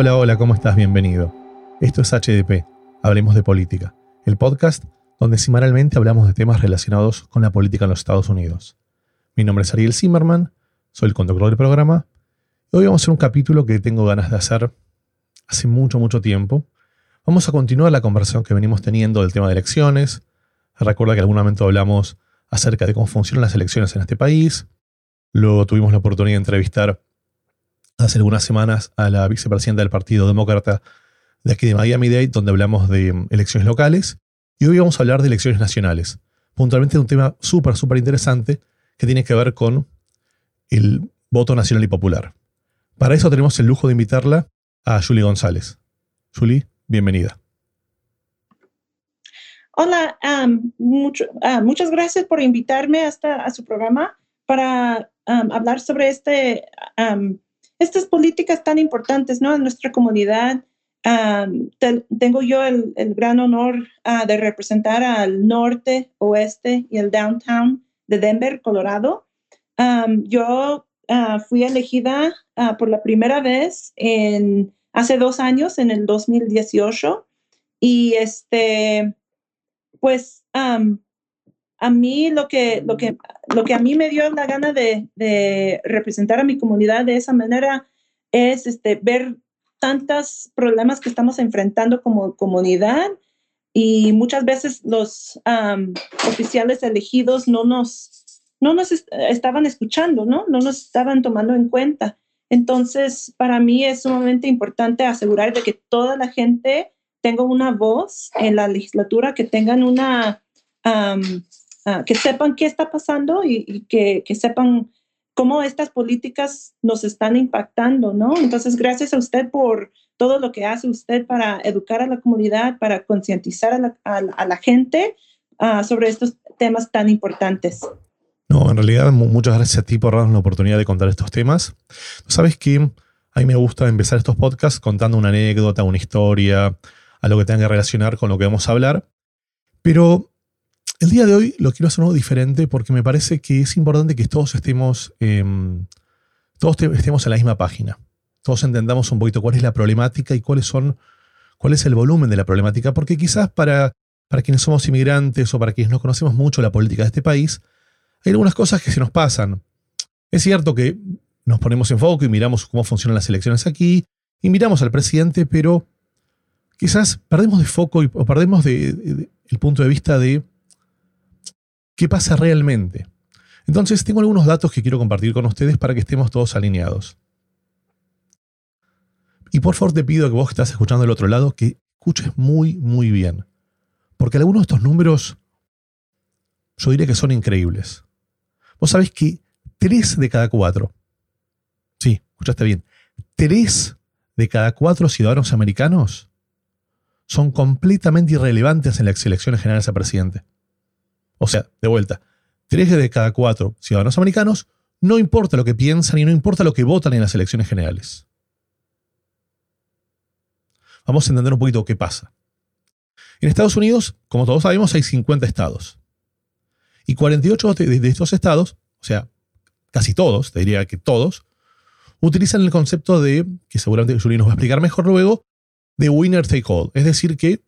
Hola, hola, ¿cómo estás? Bienvenido. Esto es HDP, Hablemos de Política, el podcast donde semanalmente hablamos de temas relacionados con la política en los Estados Unidos. Mi nombre es Ariel Zimmerman, soy el conductor del programa, hoy vamos a hacer un capítulo que tengo ganas de hacer hace mucho, mucho tiempo. Vamos a continuar la conversación que venimos teniendo del tema de elecciones. Recuerda que en algún momento hablamos acerca de cómo funcionan las elecciones en este país. Luego tuvimos la oportunidad de entrevistar hace algunas semanas a la vicepresidenta del Partido Demócrata de aquí de Miami-Dade, donde hablamos de mm, elecciones locales. Y hoy vamos a hablar de elecciones nacionales. Puntualmente de un tema súper, súper interesante que tiene que ver con el voto nacional y popular. Para eso tenemos el lujo de invitarla a Julie González. Julie, bienvenida. Hola, ah, muchas gracias por invitarme hasta a su programa para hablar sobre este, estas políticas tan importantes ¿no? en nuestra comunidad. tengo yo el, gran honor ah, de representar al norte, oeste y el downtown de Denver, Colorado. yo ah, fui elegida por la primera vez en, hace dos años, en el 2018, y este, pues a mí lo que, lo, que, lo que a mí me dio la gana de, representar a mi comunidad de esa manera es este, ver tantos problemas que estamos enfrentando como comunidad y muchas veces los oficiales elegidos no nos, no nos estaban escuchando, ¿no? No nos estaban tomando en cuenta. Entonces, para mí es sumamente importante asegurar de que toda la gente tenga una voz en la legislatura, que tengan una, Ah, que sepan qué está pasando y, que, que, sepan cómo estas políticas nos están impactando, ¿no? Entonces, gracias a usted por todo lo que hace usted para educar a la comunidad, para concientizar a la, a, la gente uh, sobre estos temas tan importantes. No, en realidad, muchas gracias a ti por darnos la oportunidad de contar estos temas. Sabes que a mí me gusta empezar estos podcasts contando una anécdota, una historia, algo que tenga que relacionar con lo que vamos a hablar. Pero el día de hoy lo quiero hacer algo diferente porque me parece que es importante que todos estemos, em, todos estemos en la misma página. Todos entendamos un poquito cuál es la problemática y cuáles son, cuál es el volumen de la problemática. Porque quizás para, para quienes somos inmigrantes o para quienes no conocemos mucho la política de este país, hay algunas cosas que se nos pasan. Es cierto que nos ponemos en foco y miramos cómo funcionan las elecciones aquí y miramos al presidente, pero quizás perdemos de foco o perdemos de, el punto de vista de qué pasa realmente. Entonces tengo algunos datos que quiero compartir con ustedes para que estemos todos alineados. Y por favor te pido que vos que estás escuchando del otro lado, que escuches muy, muy bien. Porque algunos de estos números, yo diría que son increíbles. Vos sabés que 3 de cada 4, sí, escuchaste bien, 3 de cada 4 ciudadanos americanos son completamente irrelevantes en las elecciones generales a presidente. O sea, de vuelta, tres de cada cuatro ciudadanos americanos no importa lo que piensan y no importa lo que votan en las elecciones generales. Vamos a entender un poquito qué pasa. En Estados Unidos, como todos sabemos, hay 50 estados. Y 48 de estos estados, o sea, casi todos, te diría que todos, utilizan el concepto de, que seguramente Julie nos va a explicar mejor luego, de winner take all. Es decir, que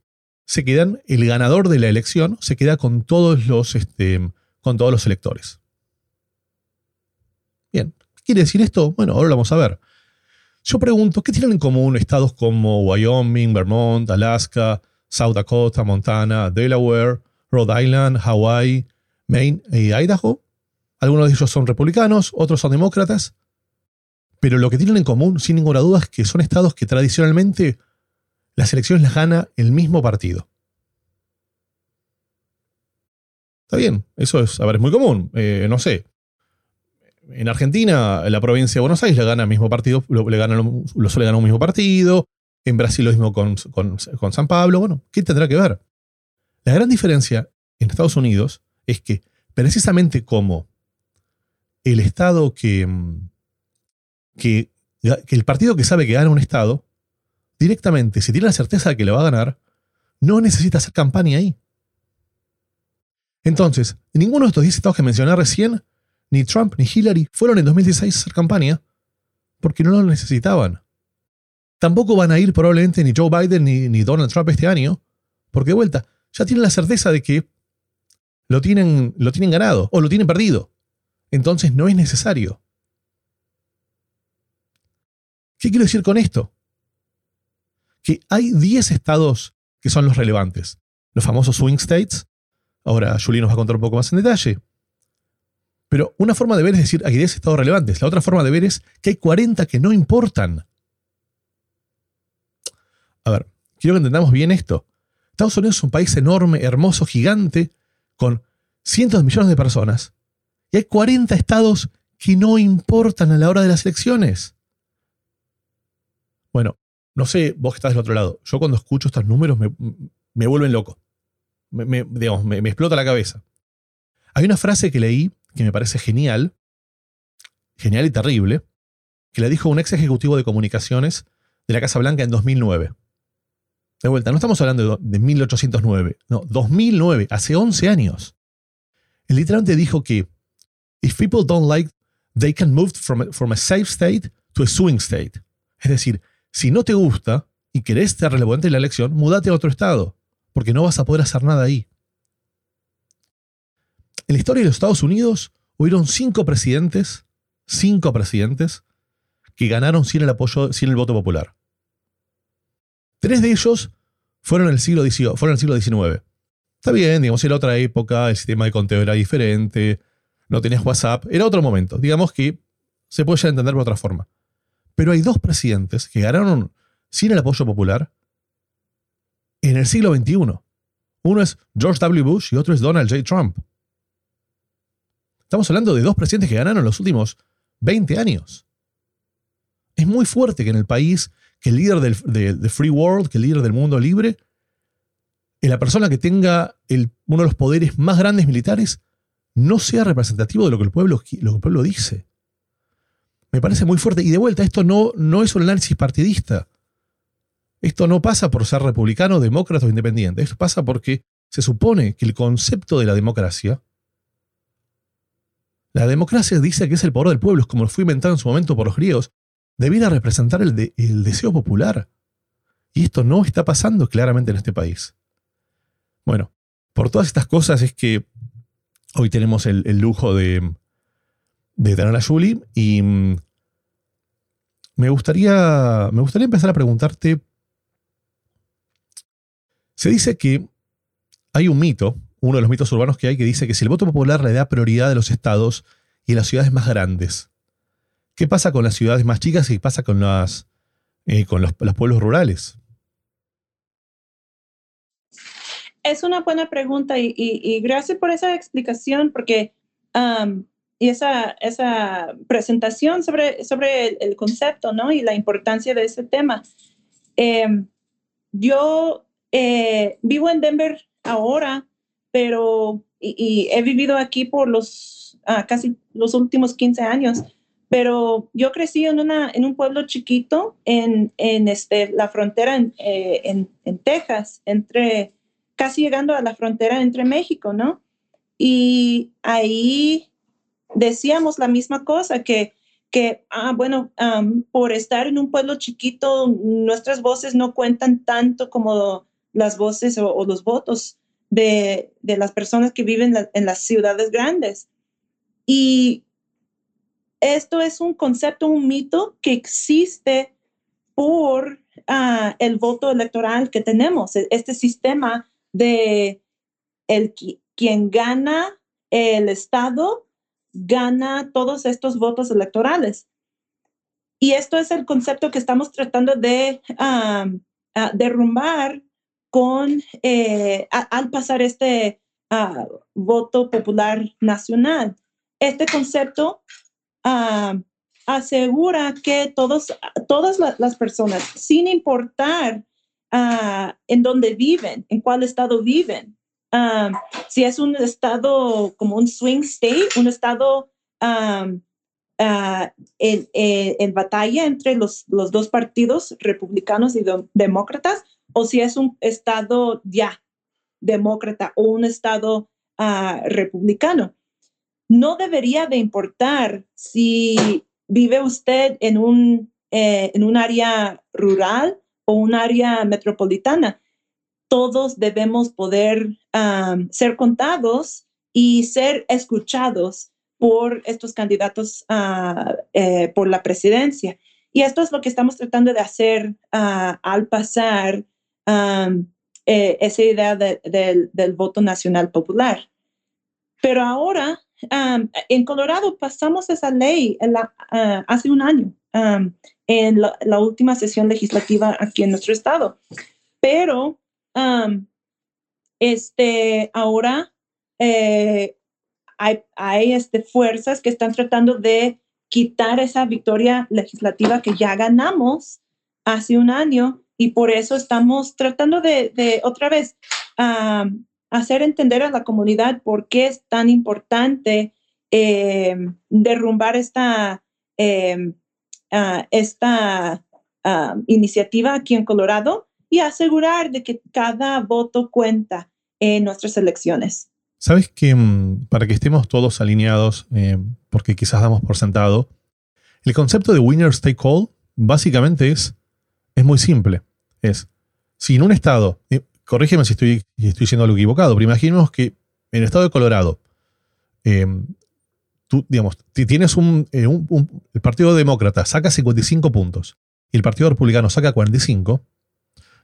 se quedan, el ganador de la elección se queda con todos los, este, con todos los electores. Bien, ¿qué quiere decir esto? Bueno, ahora lo vamos a ver. Yo pregunto, ¿qué tienen en común estados como Wyoming, Vermont, Alaska, South Dakota, Montana, Delaware, Rhode Island, Hawaii, Maine y Idaho? Algunos de ellos son republicanos, otros son demócratas. Pero lo que tienen en común, sin ninguna duda, es que son estados que tradicionalmente las elecciones las gana el mismo partido. Está bien, eso es, a ver, es muy común. Eh, no sé. En Argentina, la provincia de Buenos Aires le gana el mismo partido, lo, le gana, suele ganar un mismo partido. En Brasil lo mismo con, con San Pablo. Bueno, ¿qué tendrá que ver? La gran diferencia en Estados Unidos es que precisamente como el Estado que, que, que el partido que sabe que gana un Estado directamente, si tiene la certeza de que le va a ganar, no necesita hacer campaña ahí. Entonces, en ninguno de estos 10 estados que mencioné recién, ni Trump ni Hillary fueron en 2016 a hacer campaña porque no lo necesitaban. tampoco van a ir probablemente ni Joe Biden ni, ni Donald Trump este año, porque de vuelta, ya tienen la certeza de que lo tienen, lo tienen ganado o lo tienen perdido. Entonces no es necesario. ¿Qué quiero decir con esto? Que hay 10 estados que son los relevantes. Los famosos swing states. Ahora Julie nos va a contar un poco más en detalle. Pero una forma de ver es decir, hay 10 estados relevantes. La otra forma de ver es que hay 40 que no importan. A ver, quiero que entendamos bien esto. Estados Unidos es un país enorme, hermoso, gigante, con cientos de millones de personas. Y hay 40 estados que no importan a la hora de las elecciones. Bueno, no sé, vos que estás del otro lado. Yo cuando escucho estos números me, vuelven loco. Me, digamos, me, explota la cabeza. Hay una frase que leí que me parece genial, genial y terrible, que la dijo un ex ejecutivo de comunicaciones de la Casa Blanca en 2009. De vuelta, no estamos hablando de, 1809, no, 2009, hace 11 años. Él literalmente dijo que, if people don't like, they can move from, from a safe state to a swing state. Es decir, si no te gusta y querés estar relevante en la elección, mudate a otro estado, porque no vas a poder hacer nada ahí. En la historia de los Estados Unidos hubieron cinco presidentes, cinco presidentes, que ganaron sin el apoyo, sin el voto popular. Tres de ellos fueron en el siglo. Fueron el siglo XIX. Está bien, digamos, era otra época, el sistema de conteo era diferente, no tenías WhatsApp, era otro momento. Digamos que se puede ya entender de otra forma. Pero hay dos presidentes que ganaron sin el apoyo popular en el siglo XXI. Uno es George W. Bush y otro es Donald J. Trump. Estamos hablando de dos presidentes que ganaron los últimos 20 años. Es muy fuerte que en el país, que el líder del free world, que el líder del mundo libre, es la persona que tenga uno de los poderes más grandes militares, no sea representativo de lo que el pueblo, lo que el pueblo dice. Me parece muy fuerte. Y de vuelta, esto no, no es un análisis partidista. Esto no pasa por ser republicano, demócrata o independiente. Esto pasa porque se supone que el concepto de la democracia, la democracia dice que es el poder del pueblo, como fue inventado en su momento por los griegos, debiera representar el, el deseo popular. Y esto no está pasando claramente en este país. Bueno, por todas estas cosas es que hoy tenemos el lujo de, de tener a Julie y mm, me gustaría, me gustaría empezar a preguntarte, se dice que hay un mito, uno de los mitos urbanos que hay, que dice que si el voto popular le da prioridad a los estados y a las ciudades más grandes, ¿qué pasa con las ciudades más chicas y qué pasa con, las, eh, con los, pueblos rurales? Es una buena pregunta y, gracias por esa explicación, porque y esa, esa presentación sobre, sobre el, concepto, ¿no? Y la importancia de ese tema. Em, yo eh, vivo en Denver ahora, pero y, he vivido aquí por los ah, casi los últimos 15 años, pero yo crecí en, una, en un pueblo chiquito en, en este, la frontera en, eh, en, en Texas, entre, casi llegando a la frontera entre México, ¿no? Y ahí decíamos la misma cosa, que, que ah, bueno, por estar en un pueblo chiquito, nuestras voces no cuentan tanto como las voces o, los votos de, de, las personas que viven en las ciudades grandes. Y esto es un concepto, un mito que existe por ah, el voto electoral que tenemos, e, este sistema de el, quien gana el Estado gana todos estos votos electorales. Y esto es el concepto que estamos tratando de derrumbar con, eh, al pasar este ah, voto popular nacional. Este concepto asegura que todos, todas las personas, sin importar ah, en dónde viven, en cuál estado viven, Um, si es un estado como un swing state, un estado um, uh, en, batalla entre los, los, dos partidos, republicanos y demócratas, o si es un estado ya demócrata o un estado uh, republicano. No debería de importar si vive usted en un, en un área rural o un área metropolitana. Todos debemos poder ser contados y ser escuchados por estos candidatos uh, por la presidencia. Y esto es lo que estamos tratando de hacer uh, al pasar eh, esa idea de, de, del voto nacional popular. Pero ahora, en Colorado pasamos esa ley la, uh, hace un año, en la, la, última sesión legislativa aquí en nuestro estado. Pero este, ahora eh, hay, este, fuerzas que están tratando de quitar esa victoria legislativa que ya ganamos hace un año y por eso estamos tratando de, otra vez hacer entender a la comunidad por qué es tan importante eh, derrumbar esta, eh, esta iniciativa aquí en Colorado y asegurar de que cada voto cuenta en nuestras elecciones. Sabes que mm, para que estemos todos alineados, eh, porque quizás damos por sentado, el concepto de winner take all básicamente es, es muy simple. Es, si en un estado, eh, corrígeme si estoy, estoy diciendo algo equivocado, pero imaginemos que en el estado de Colorado, eh, tú, digamos, tienes un, el Partido Demócrata saca 55 puntos y el Partido Republicano saca 45,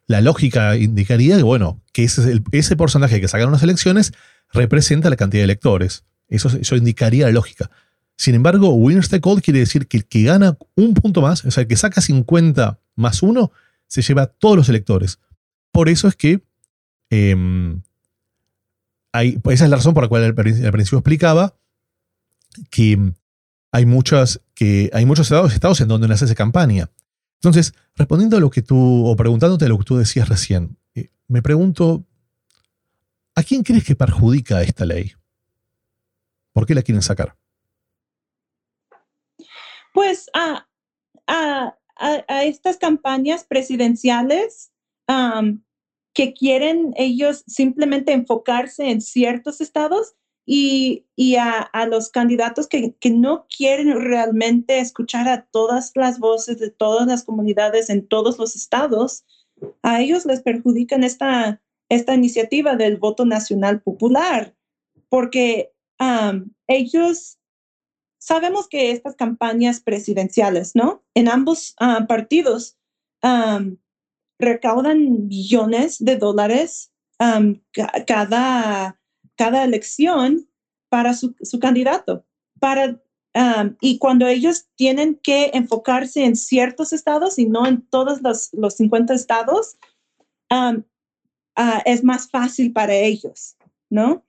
la lógica indicaría que, bueno, que ese, ese porcentaje que sacaron las elecciones representa la cantidad de electores. Eso, eso indicaría la lógica. Sin embargo, winner's take all quiere decir que el que gana un punto más, o sea, el que saca 50 más uno, se lleva todos los electores. Por eso es que em, esa es la razón por la cual al principio explicaba que hay, muchas, que hay muchos estados, estados en donde no se hace campaña. Entonces, respondiendo a lo que tú, o preguntándote a lo que tú decías recién, eh, me pregunto, ¿A quién crees que perjudica esta ley? ¿Por qué la quieren sacar? Pues a, estas campañas presidenciales que quieren ellos simplemente enfocarse en ciertos estados y, a, los candidatos que, que, no quieren realmente escuchar a todas las voces de todas las comunidades en todos los estados, a ellos les perjudican esta, esta iniciativa del voto nacional popular, porque ellos sabemos que estas campañas presidenciales, ¿no? En ambos ah, partidos recaudan billones de dólares cada, cada elección para su, candidato. Para, y cuando ellos tienen que enfocarse en ciertos estados y no en todos los, los 50 estados, Ah, es más fácil para ellos, ¿no?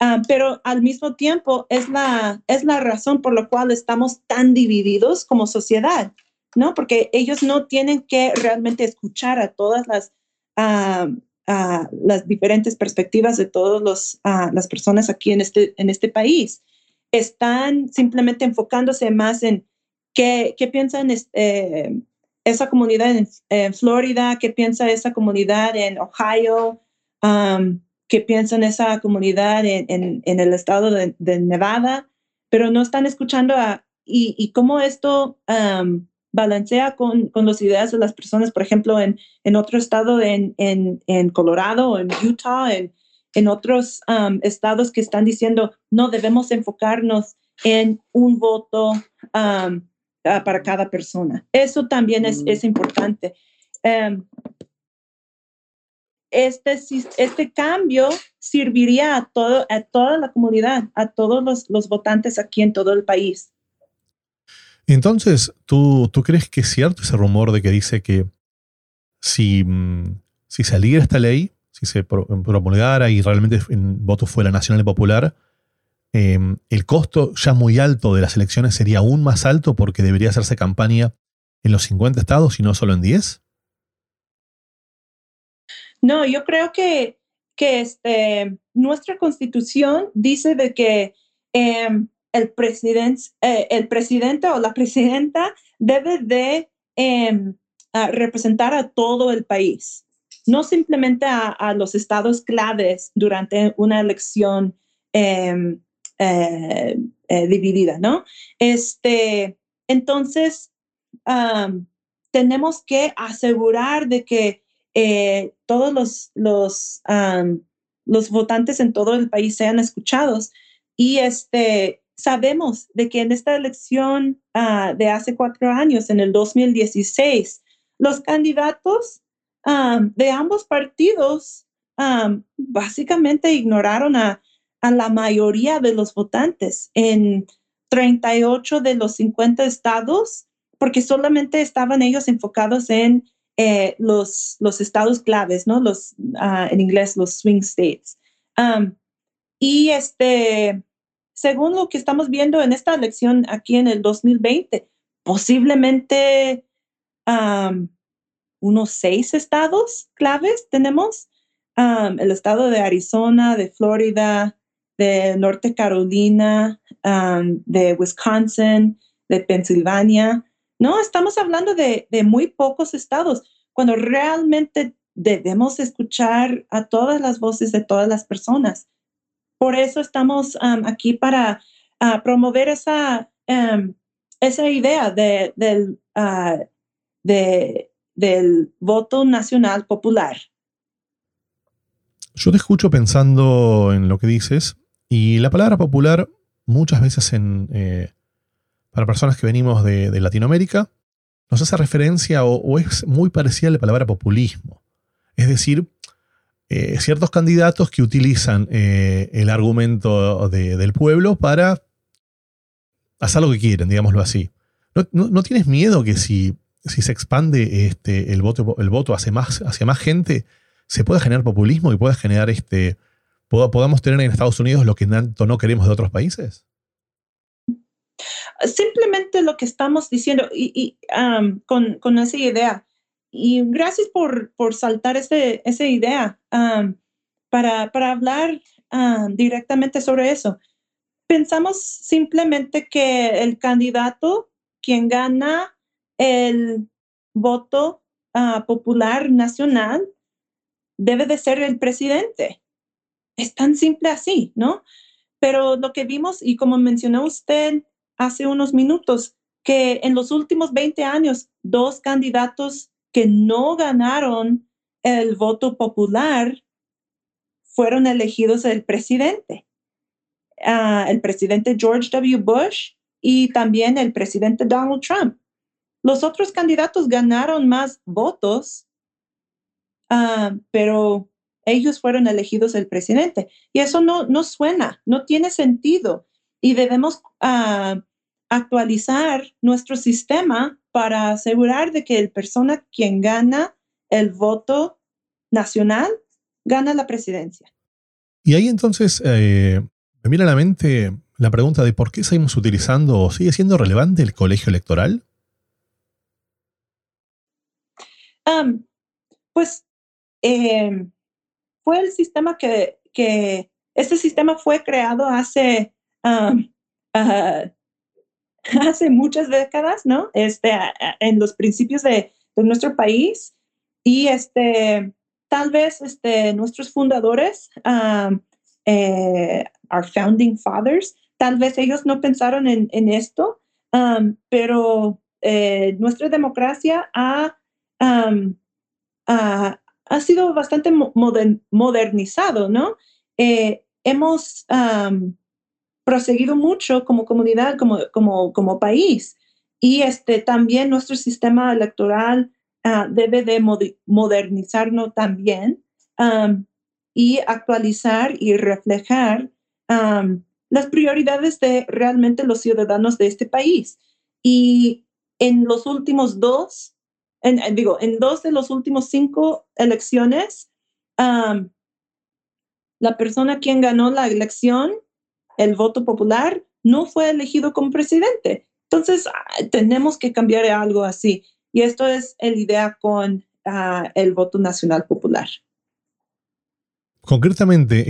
Ah, pero al mismo tiempo es la, es la razón por la cual estamos tan divididos como sociedad, ¿no? Porque ellos no tienen que realmente escuchar a todas las, ah, las diferentes perspectivas de todas las personas aquí en este, en este país. Están simplemente enfocándose más en qué, qué piensan este, esa comunidad en, Florida, qué piensa esa comunidad en Ohio, um, qué piensa esa comunidad en, el estado de, Nevada, pero no están escuchando a, y, cómo esto um, balancea con, con, las ideas de las personas, por ejemplo, en, en otro estado, en, en, Colorado, en Utah, en, en otros um, estados que están diciendo, no debemos enfocarnos en un voto Ah, para cada persona. Eso también es, es importante. Em, este, este cambio serviría a, todo, a toda la comunidad, a todos los, los votantes aquí en todo el país. Entonces, ¿tú, ¿tú crees que es cierto ese rumor de que dice que si, mm, si saliera esta ley, si se promulgara y realmente el voto fuera nacional y popular, Em, el costo ya muy alto de las elecciones sería aún más alto porque debería hacerse campaña en los 50 estados y no solo en 10? No, yo creo que, que este, nuestra constitución dice de que em, el, presidente, eh, el presidente o la presidenta debe de em, representar a todo el país, no simplemente a, los estados claves durante una elección eh, eh, dividida, ¿no? Este, entonces, tenemos que asegurar de que todos los, los, los votantes en todo el país sean escuchados. Y este, sabemos de que en esta elección ah, de hace cuatro años, en el 2016, los candidatos de ambos partidos básicamente ignoraron a, a, la mayoría de los votantes en 38 de los 50 estados, porque solamente estaban ellos enfocados en eh, los, los estados claves, ¿no? Los, en inglés, los swing states. y este, según lo que estamos viendo en esta elección aquí en el 2020, posiblemente unos seis estados claves tenemos. el estado de Arizona, de Florida, de Norte Carolina, de Wisconsin, de Pensilvania. No, estamos hablando de, muy pocos estados, cuando realmente debemos escuchar a todas las voces de todas las personas. Por eso estamos aquí para ah, promover esa, esa idea de, del, ah, del voto nacional popular. Yo te escucho pensando en lo que dices y la palabra popular muchas veces en, eh, para personas que venimos de, Latinoamérica, nos hace referencia o, es muy parecida a la palabra populismo. Es decir, eh, ciertos candidatos que utilizan eh, el argumento del pueblo para hacer lo que quieren, digámoslo así. ¿No, tienes miedo que si, si se expande este, el, voto, el voto hacia más, hacia más gente, se pueda generar populismo y pueda generar este, podamos tener en Estados Unidos lo que tanto no queremos de otros países? Simplemente lo que estamos diciendo y, con, con, esa idea. Y gracias por, por saltar ese, esa idea para, para, hablar directamente sobre eso. Pensamos simplemente que el candidato, quien gana el voto ah, popular nacional, debe de ser el presidente. Es tan simple así, ¿no? Pero lo que vimos, y como mencionó usted, hace unos minutos que en los últimos 20 años, dos candidatos que no ganaron el voto popular fueron elegidos el presidente. Ah, el presidente George W. Bush y también el presidente Donald Trump. Los otros candidatos ganaron más votos, ah, pero ellos fueron elegidos el presidente. Y eso no, no suena, no tiene sentido. Y debemos ah, actualizar nuestro sistema para asegurar de que el persona quien gana el voto nacional gana la presidencia. Y ahí entonces eh, me mira a la mente la pregunta de por qué seguimos utilizando o sigue siendo relevante el colegio electoral. pues em, fue el sistema que, que, este sistema fue creado hace ah, hace muchas décadas, ¿no? Este, en los principios de, nuestro país y este, tal vez este, nuestros fundadores, eh, our founding fathers, tal vez ellos no pensaron en, esto, pero eh, nuestra democracia ha, um, ha, sido bastante modernizado, ¿no? Eh, hemos proseguido mucho como comunidad, como, como, como país. Y este, también nuestro sistema electoral ah, debe de modernizarnos también y actualizar y reflejar las prioridades de realmente los ciudadanos de este país. Y en los últimos dos, en, digo, en dos de los últimos cinco elecciones, la persona quien ganó la elección el voto popular, no fue elegido como presidente. Entonces, tenemos que cambiar algo así. Y esto es la idea con ah, el voto nacional popular. Concretamente,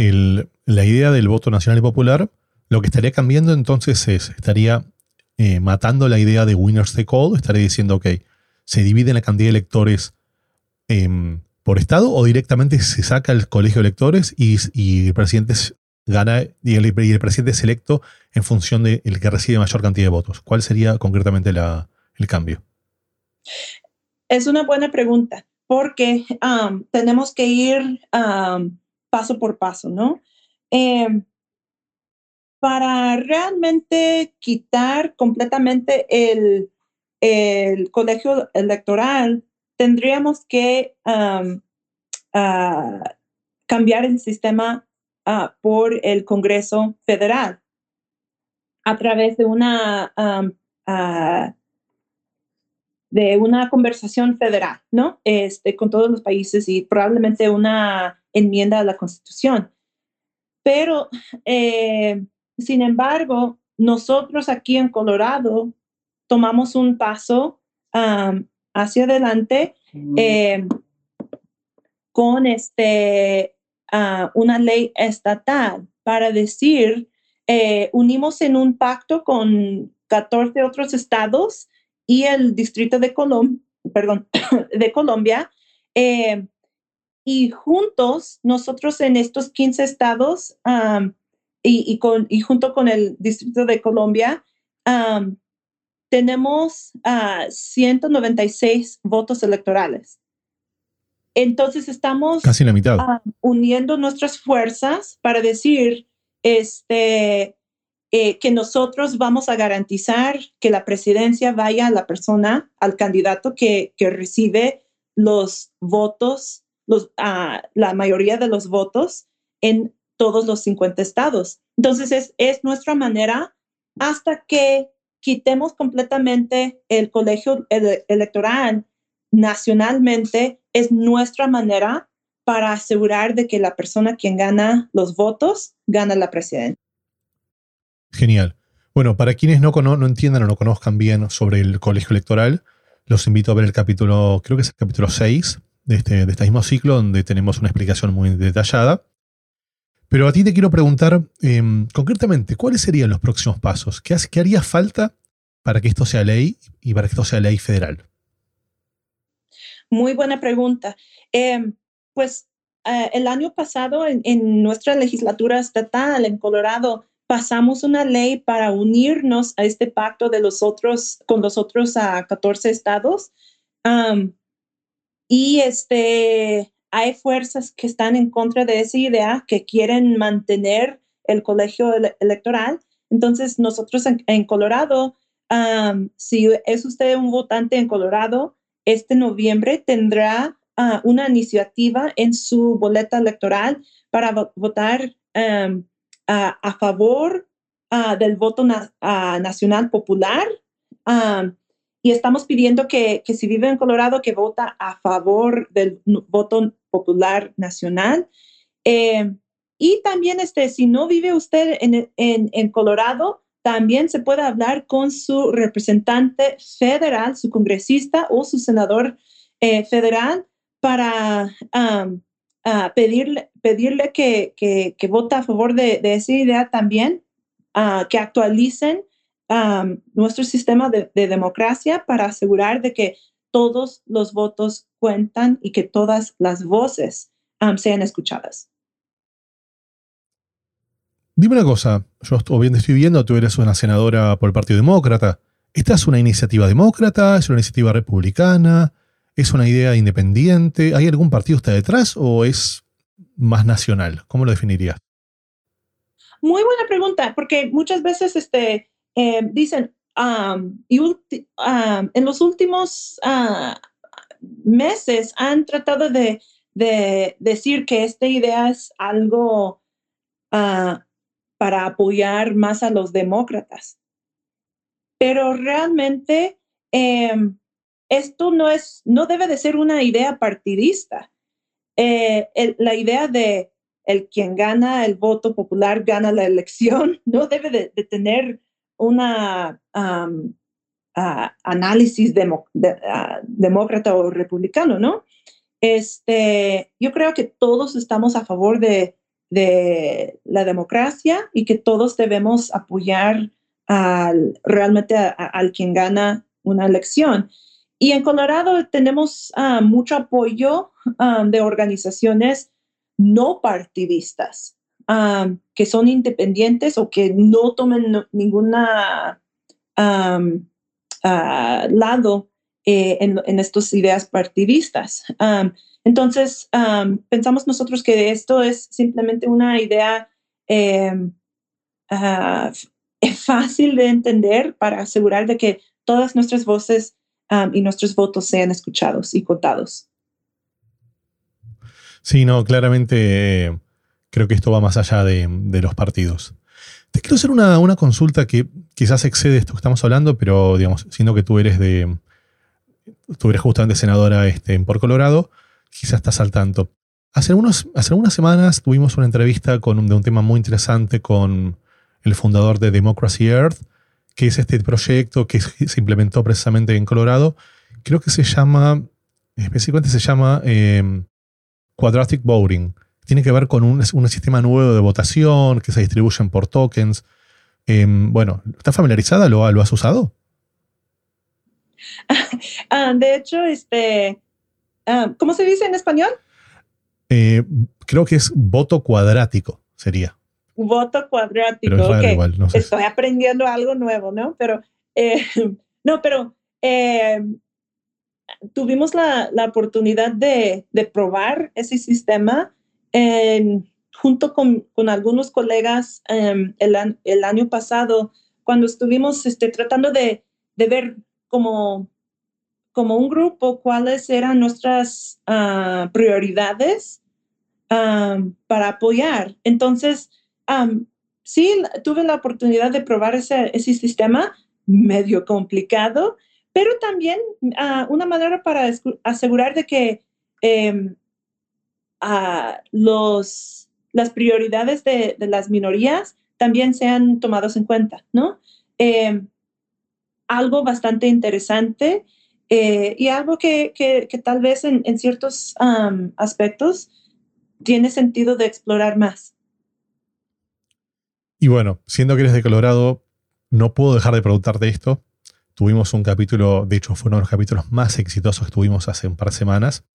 la idea del voto nacional y popular, lo que estaría cambiando entonces es, estaría eh, matando la idea de winners take all, estaría diciendo, ok, se divide la cantidad de electores em, por estado o directamente se saca el colegio de electores y, y el presidente gana y el, presidente es electo en función del que recibe mayor cantidad de votos. ¿Cuál sería concretamente el cambio? Es una buena pregunta porque tenemos que ir paso por paso, ¿no? Em, para realmente quitar completamente el, el colegio electoral, tendríamos que um, cambiar el sistema uh, por el Congreso Federal a través de una uh, de una conversación federal, ¿no? Este, con todos los países y probablemente una enmienda a la Constitución. Pero, eh, sin embargo, nosotros aquí en Colorado tomamos un paso hacia adelante eh, con este, uh, una ley estatal para decir, eh, unimos en un pacto con 14 otros estados y el Distrito de, perdón, de Colombia. Eh, y juntos, nosotros en estos 15 estados y, con, y junto con el Distrito de Colombia, tenemos 196 votos electorales. Entonces estamos Casi la mitad. uniendo nuestras fuerzas para decir este, eh, que nosotros vamos a garantizar que la presidencia vaya a la persona, al candidato que, que recibe los votos, los, uh, la mayoría de los votos en todos los 50 estados. Entonces es, es nuestra manera hasta que quitemos completamente el colegio electoral nacionalmente, es nuestra manera para asegurar de que la persona quien gana los votos gana la presidencia. Genial. Bueno, para quienes no, no entiendan o no conozcan bien sobre el colegio electoral, los invito a ver el capítulo, creo que es el capítulo 6 de este, de este mismo ciclo, donde tenemos una explicación muy detallada. Pero a ti te quiero preguntar em, concretamente, ¿cuáles serían los próximos pasos? ¿Qué, ¿Qué, haría falta para que esto sea ley y para que esto sea ley federal? Muy buena pregunta. Em, pues eh, el año pasado en, nuestra legislatura estatal en Colorado pasamos una ley para unirnos a este pacto de los otros, con los otros a 14 estados. y este, hay fuerzas que están en contra de esa idea, que quieren mantener el colegio electoral. Entonces, nosotros en, Colorado, si es usted un votante en Colorado, este noviembre tendrá ah, una iniciativa en su boleta electoral para votar a favor del voto nacional popular. y estamos pidiendo que, si vive en Colorado, que vota a favor del voto popular nacional. Eh, y también, este, si no vive usted en, en, Colorado, también se puede hablar con su representante federal, su congresista o su senador eh, federal para pedirle, pedirle que, que, vote a favor de, de esa idea también, uh, que actualicen um, nuestro sistema de, de, democracia para asegurar de que todos los votos cuentan y que todas las voces sean escuchadas. Dime una cosa, yo bien estoy viendo, tú eres una senadora por el Partido Demócrata. ¿Esta es una iniciativa demócrata? ¿Es una iniciativa republicana? ¿Es una idea independiente? ¿Hay algún partido está detrás o es más nacional? ¿Cómo lo definirías? Muy buena pregunta, porque muchas veces este, eh, dicen, en los últimos ah, meses han tratado de, decir que esta idea es algo ah, para apoyar más a los demócratas. Pero realmente em, esto no es, no debe de ser una idea partidista. Eh, la idea de el quien gana el voto popular gana la elección no debe de, tener una análisis demócrata o republicano, ¿no? Este, yo creo que todos estamos a favor de, la democracia y que todos debemos apoyar al, realmente al quien gana una elección. Y en Colorado tenemos ah, mucho apoyo ah, de organizaciones no partidistas, ah, que son independientes o que no tomen ningún lado eh, en, en estas ideas partidistas. Entonces, pensamos nosotros que esto es simplemente una idea ah, fácil de entender para asegurar de que todas nuestras voces y nuestros votos sean escuchados y contados. Sí, no, claramente eh, creo que esto va más allá de, los partidos. Te quiero hacer una, una, consulta que quizás excede esto que estamos hablando, pero digamos, siendo que tú eres de. Tú eres justamente senadora este, por Colorado, quizás estás al tanto. Hace, hace algunas semanas tuvimos una entrevista con un, de un tema muy interesante con el fundador de Democracy Earth, que es este proyecto que se implementó precisamente en Colorado. Creo que se llama, específicamente se llama eh, Quadratic Voting. Tiene que ver con un, sistema nuevo de votación que se distribuyen por tokens. Em, bueno, ¿estás familiarizada? ¿Lo, ¿Lo has usado? Ah, de hecho, este, ah, ¿cómo se dice en español? Eh, creo que es voto cuadrático, sería. Voto cuadrático. Estoy aprendiendo algo nuevo, ¿no? Pero, eh, no, pero eh, tuvimos la, oportunidad de, probar ese sistema junto con, algunos colegas em, el, año pasado, cuando estuvimos este, tratando de, ver como, como un grupo cuáles eran nuestras ah, prioridades ah, para apoyar. Entonces, sí, tuve la oportunidad de probar ese, ese sistema medio complicado, pero también ah, una manera para asegurar de que em, los, las prioridades de, las minorías también sean tomados en cuenta, ¿no? Em, algo bastante interesante eh, y algo que, tal vez en, ciertos aspectos tiene sentido de explorar más. Y bueno, siendo que eres de Colorado, no puedo dejar de preguntarte esto. Tuvimos un capítulo, de hecho fue uno de los capítulos más exitosos que tuvimos hace un par de semanas,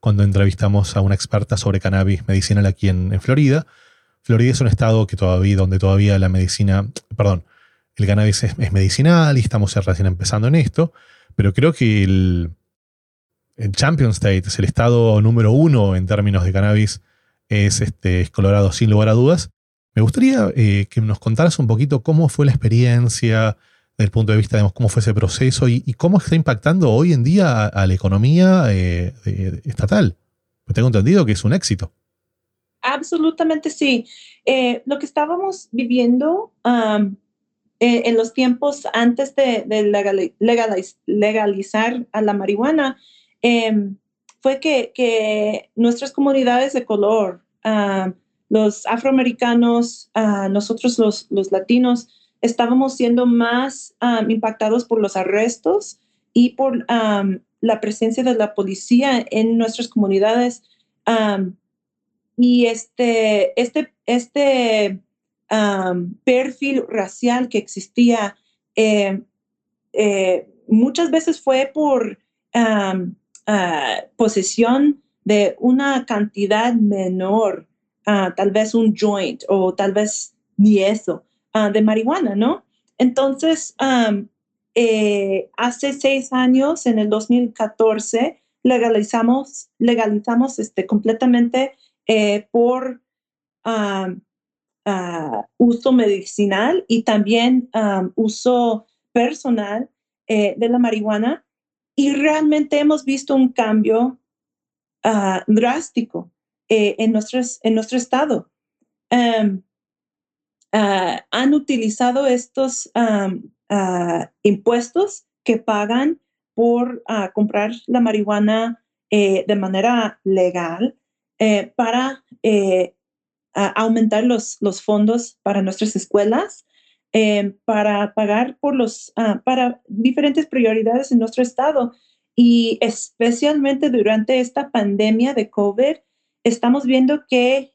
cuando entrevistamos a una experta sobre cannabis medicinal aquí en, Florida. Florida es un estado que todavía, donde todavía la medicina, perdón, el cannabis es, medicinal y estamos recién empezando en esto, pero creo que el, Champion State es el estado número uno en términos de cannabis, es, este, Colorado sin lugar a dudas. Me gustaría eh, que nos contaras un poquito cómo fue la experiencia, desde el punto de vista de cómo fue ese proceso y, cómo está impactando hoy en día a, la economía eh, estatal. tengo entendido que es un éxito. Absolutamente sí. Eh, lo que estábamos viviendo eh, en los tiempos antes de, legalizar a la marihuana em, fue que, nuestras comunidades de color, los afroamericanos, nosotros los, los latinos, estábamos siendo más impactados por los arrestos y por la presencia de la policía en nuestras comunidades. y este, este, este perfil racial que existía eh, eh, muchas veces fue por ah, posesión de una cantidad menor, ah, tal vez un joint o tal vez ni eso. Ah, de marihuana, ¿no? Entonces, eh, hace seis años, en el 2014, legalizamos, legalizamos este, completamente eh, por ah, uso medicinal y también uso personal eh, de la marihuana. Y realmente hemos visto un cambio ah, drástico en, nuestros, en nuestro estado. Ah, han utilizado estos ah, impuestos que pagan por ah, comprar la marihuana eh, de manera legal eh, para eh, aumentar los, los, fondos para nuestras escuelas, para pagar por los, para diferentes prioridades en nuestro estado. Y especialmente durante esta pandemia de COVID, estamos viendo que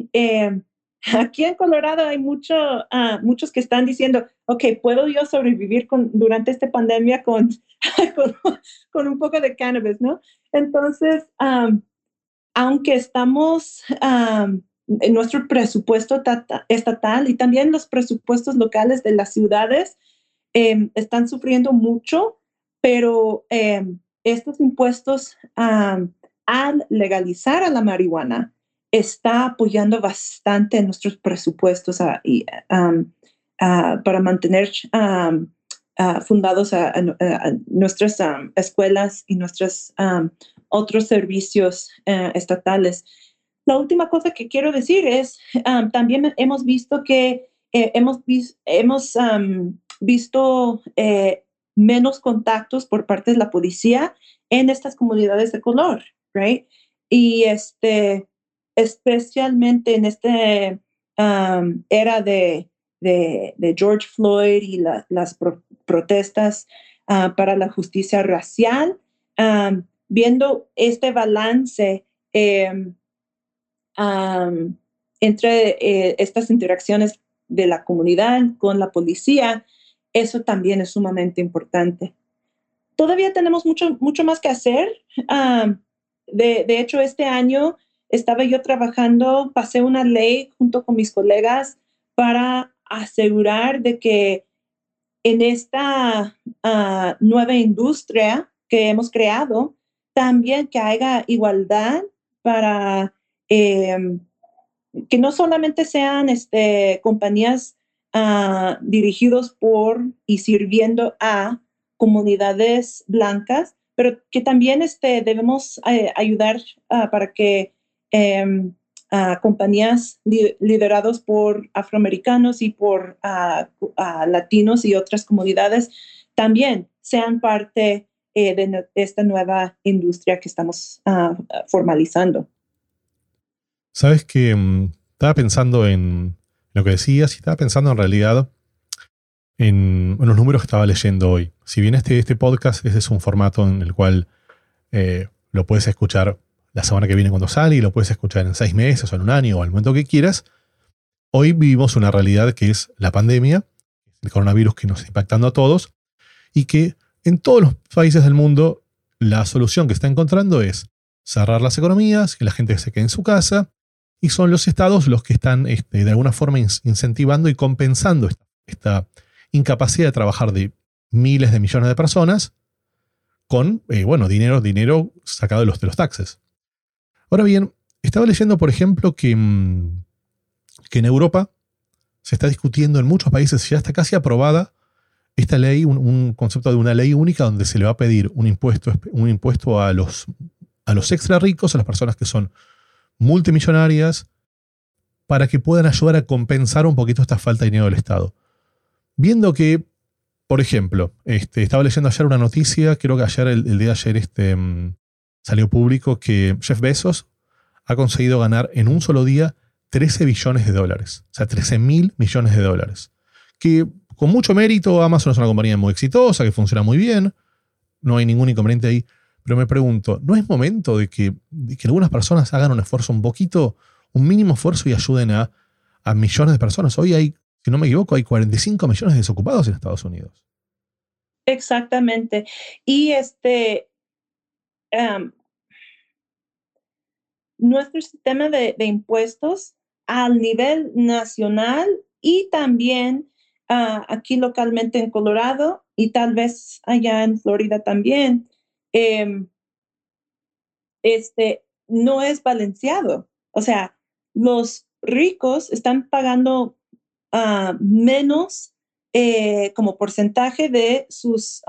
Aquí en Colorado hay mucho, ah, muchos que están diciendo, ok, ¿puedo yo sobrevivir con, durante esta pandemia con, con, un poco de cannabis, no? Entonces, aunque estamos en nuestro presupuesto estatal y también los presupuestos locales de las ciudades em, están sufriendo mucho, pero em, estos impuestos al legalizar a la marihuana está apoyando bastante nuestros presupuestos para mantener fundados a, nuestras escuelas y nuestros otros servicios eh, estatales. La última cosa que quiero decir es, también hemos visto que eh, hemos, hemos visto eh, menos contactos por parte de la policía en estas comunidades de color, right? Y este, especialmente en esta era de, de, George Floyd y las protestas ah, para la justicia racial, viendo este balance entre eh, estas interacciones de la comunidad con la policía, eso también es sumamente importante. Todavía tenemos mucho, mucho más que hacer. de, de, hecho, este año estaba yo trabajando, pasé una ley junto con mis colegas para asegurar de que en esta ah, nueva industria que hemos creado, también que haya igualdad para em, que no solamente sean este, compañías uh, dirigidos por y sirviendo a comunidades blancas, pero que también este, debemos eh, ayudar ah, para que em, compañías lideradas por afroamericanos y por latinos y otras comunidades también sean parte eh, de esta nueva industria que estamos formalizando. Sabes que mm, estaba pensando en lo que decías y estaba pensando en realidad en, los números que estaba leyendo hoy. Si bien este, este podcast ese es un formato en el cual eh, lo puedes escuchar la semana que viene cuando sale y lo puedes escuchar en seis meses o en un año o al momento que quieras, hoy vivimos una realidad que es la pandemia, el coronavirus que nos está impactando a todos y que en todos los países del mundo la solución que está encontrando es cerrar las economías, que la gente se quede en su casa y son los estados los que están este, de alguna forma incentivando y compensando esta, incapacidad de trabajar de miles de millones de personas con, eh, bueno, dinero, dinero sacado de los, de los taxes. Ahora bien, estaba leyendo, por ejemplo, que, mm, que en Europa se está discutiendo en muchos países, ya está casi aprobada esta ley, un, concepto de una ley única donde se le va a pedir un impuesto, un impuesto a los, a los extra ricos, a las personas que son multimillonarias para que puedan ayudar a compensar un poquito esta falta de dinero del Estado. Viendo que, por ejemplo, este, estaba leyendo ayer una noticia, creo que ayer, el, día de ayer, este, mm, salió público que Jeff Bezos ha conseguido ganar en un solo día 13 billones de dólares. O sea, 13 mil millones de dólares. Que con mucho mérito, Amazon es una compañía muy exitosa, que funciona muy bien. No hay ningún inconveniente ahí. Pero me pregunto, ¿no es momento de que, algunas personas hagan un esfuerzo un poquito, un mínimo esfuerzo y ayuden a, millones de personas? Hoy hay, si no me equivoco, hay 45 millones de desocupados en Estados Unidos. Exactamente. Y este, nuestro sistema de, impuestos al nivel nacional y también ah, aquí localmente en Colorado y tal vez allá en Florida también, Em, este, no es balanceado. O sea, los ricos están pagando ah, menos eh, como porcentaje de sus,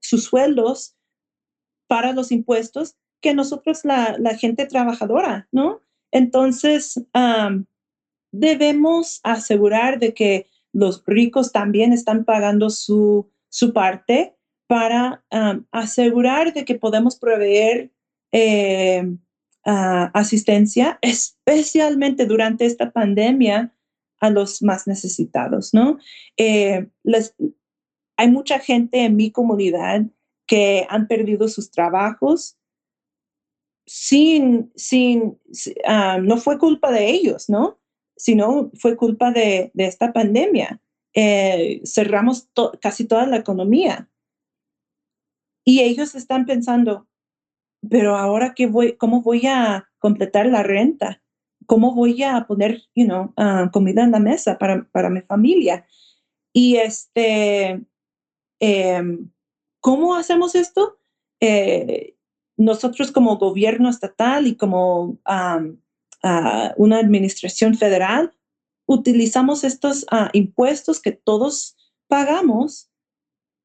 sus sueldos para los impuestos que nosotros, la, gente trabajadora, ¿no? Entonces, debemos asegurar de que los ricos también están pagando su, su parte para asegurar de que podemos proveer eh, asistencia, especialmente durante esta pandemia, a los más necesitados, ¿no? Eh, hay mucha gente en mi comunidad que han perdido sus trabajos sin, sin, no fue culpa de ellos, ¿no? Sino fue culpa de, esta pandemia. Eh, cerramos casi toda la economía. Y ellos están pensando, pero ahora qué voy, ¿cómo voy a completar la renta? ¿Cómo voy a poner, you know, ah, comida en la mesa para, para, mi familia? Y este, em, ¿cómo hacemos esto? eh, nosotros como gobierno estatal y como una administración federal utilizamos estos ah, impuestos que todos pagamos,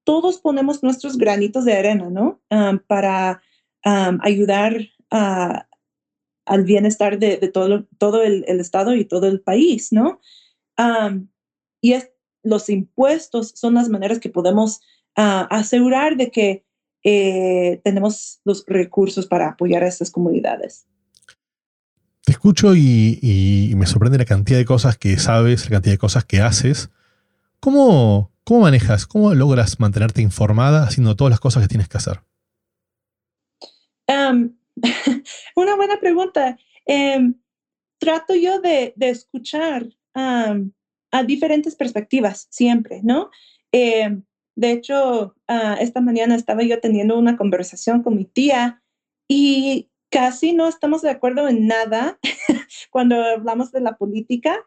todos ponemos nuestros granitos de arena, ¿no? para ayudar al bienestar de, todo, el, Estado y todo el país, ¿no? y los impuestos son las maneras que podemos ah, asegurar de que eh, tenemos los recursos para apoyar a estas comunidades. Te escucho y, me sorprende la cantidad de cosas que sabes, la cantidad de cosas que haces. ¿Cómo, cómo manejas, cómo logras mantenerte informada haciendo todas las cosas que tienes que hacer? una buena pregunta. Em, trato yo de, escuchar a diferentes perspectivas siempre, ¿no? Em, de hecho, ah, esta mañana estaba yo teniendo una conversación con mi tía y casi no estamos de acuerdo en nada cuando hablamos de la política,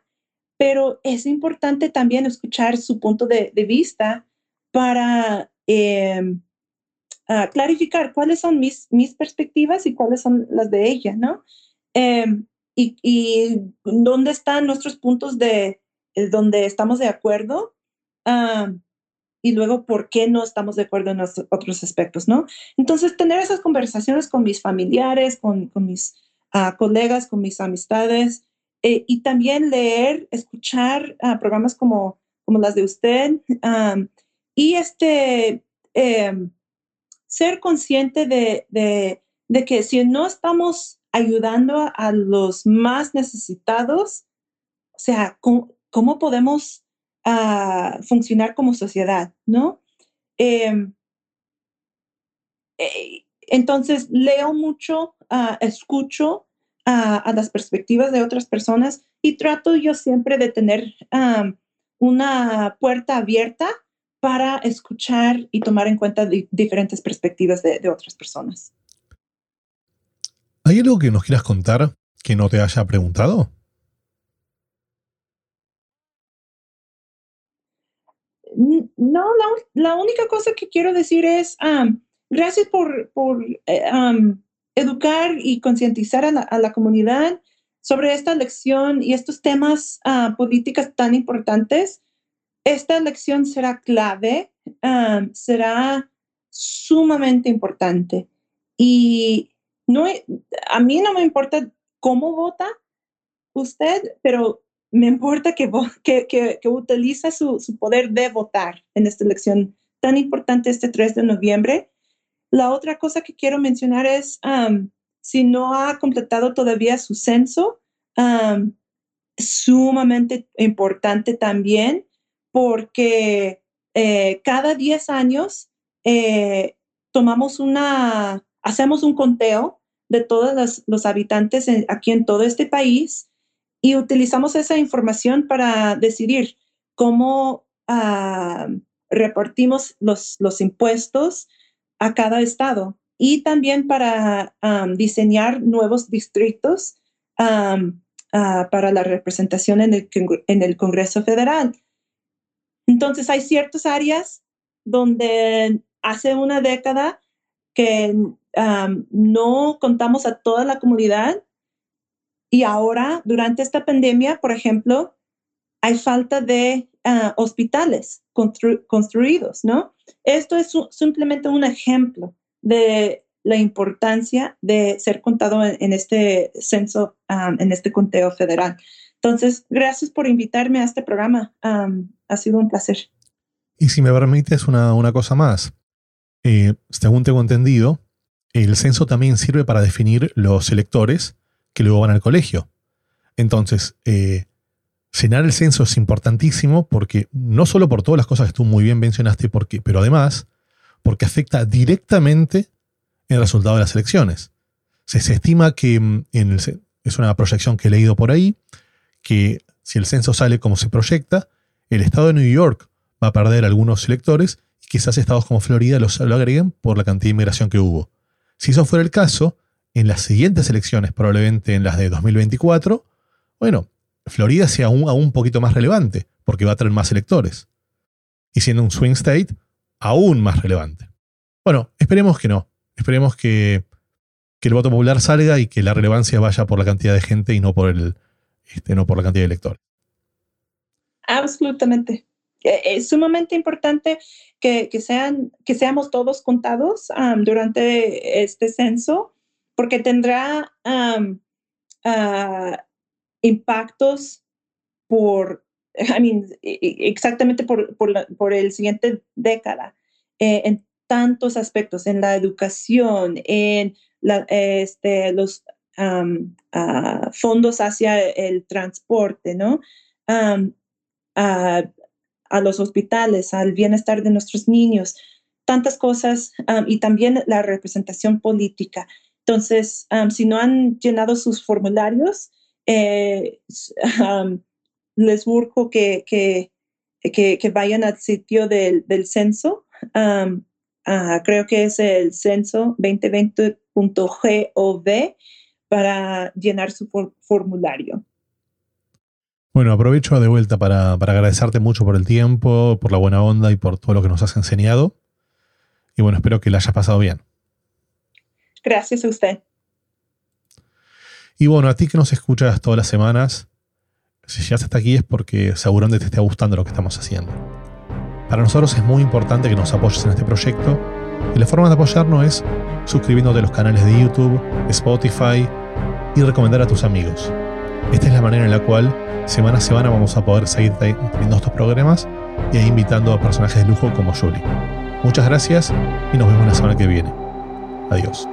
pero es importante también escuchar su punto de, vista para em, ah, clarificar cuáles son mis, mis perspectivas y cuáles son las de ella, ¿no? Em, y, y, dónde están nuestros puntos de eh, donde estamos de acuerdo ah, y luego por qué no estamos de acuerdo en otros aspectos, ¿no? Entonces, tener esas conversaciones con mis familiares, con, mis ah, colegas, con mis amistades, eh, y también leer, escuchar uh, programas como, como las de usted, y este, em, ser consciente de, de, que si no estamos ayudando a los más necesitados, o sea, ¿cómo, cómo podemos a funcionar como sociedad, ¿no? Em, eh, entonces, leo mucho, ah, escucho a las perspectivas de otras personas y trato yo siempre de tener una puerta abierta para escuchar y tomar en cuenta diferentes perspectivas de, de, otras personas. ¿Hay algo que nos quieras contar que no te haya preguntado? No, la, única cosa que quiero decir es gracias por, eh, educar y concientizar a la, comunidad sobre esta elección y estos temas uh, políticos tan importantes. Esta elección será clave, será sumamente importante. Y no, a mí no me importa cómo vota usted, pero me importa que, que, que, utiliza su, poder de votar en esta elección tan importante este 3 de noviembre. La otra cosa que quiero mencionar es, si no ha completado todavía su censo, sumamente importante también porque eh, cada 10 años eh, tomamos una, hacemos un conteo de todos los, habitantes aquí en todo este país y utilizamos esa información para decidir cómo ah, repartimos los, impuestos a cada estado y también para diseñar nuevos distritos ah, para la representación en el, en el Congreso Federal. Entonces hay ciertas áreas donde hace una década que no contamos a toda la comunidad y ahora, durante esta pandemia, por ejemplo, hay falta de ah, hospitales construidos, ¿no? Esto es simplemente un ejemplo de la importancia de ser contado en, este censo, en este conteo federal. Entonces, gracias por invitarme a este programa. ha sido un placer. Y si me permites una, una cosa más, eh, según tengo entendido, el censo también sirve para definir los electores que luego van al colegio. Entonces, eh, llenar el censo es importantísimo porque no solo por todas las cosas que tú muy bien mencionaste, porque, pero además porque afecta directamente el resultado de las elecciones. Se, estima que mm, es una proyección que he leído por ahí, que si el censo sale como se proyecta, el estado de New York va a perder algunos electores y quizás estados como Florida los, lo agreguen por la cantidad de inmigración que hubo. Si eso fuera el caso, en las siguientes elecciones, probablemente en las de 2024, bueno, Florida sea aún, un poquito más relevante, porque va a tener más electores. Y siendo un swing state, aún más relevante. Bueno, esperemos que no. esperemos que, el voto popular salga y que la relevancia vaya por la cantidad de gente y no por, el, este, no por la cantidad de electores. Absolutamente. Eh, es sumamente importante que, sean, que seamos todos contados durante este censo, porque tendrá ah, impactos por, I mean, e, e, exactamente por, por, el siguiente década, eh, en tantos aspectos, en la educación, en este, los ah, fondos hacia el transporte, ¿no? a, los hospitales, al bienestar de nuestros niños, tantas cosas y también la representación política. Entonces, si no han llenado sus formularios, eh, les urjo que, que, que, vayan al sitio del, del censo. creo que es el censo 2020.gov para llenar su formulario. Bueno, aprovecho de vuelta para, agradecerte mucho por el tiempo, por la buena onda y por todo lo que nos has enseñado. Y bueno, espero que la hayas pasado bien. Gracias a usted. Y bueno, a ti que nos escuchas todas las semanas, si ya hasta aquí es porque seguramente te está gustando lo que estamos haciendo. Para nosotros es muy importante que nos apoyes en este proyecto y la forma de apoyarnos es suscribiéndote a los canales de YouTube, Spotify y recomendar a tus amigos. Esta es la manera en la cual semana a semana vamos a poder seguir teniendo estos programas y invitando a personajes de lujo como Julie. Muchas gracias y nos vemos la semana que viene. Adiós.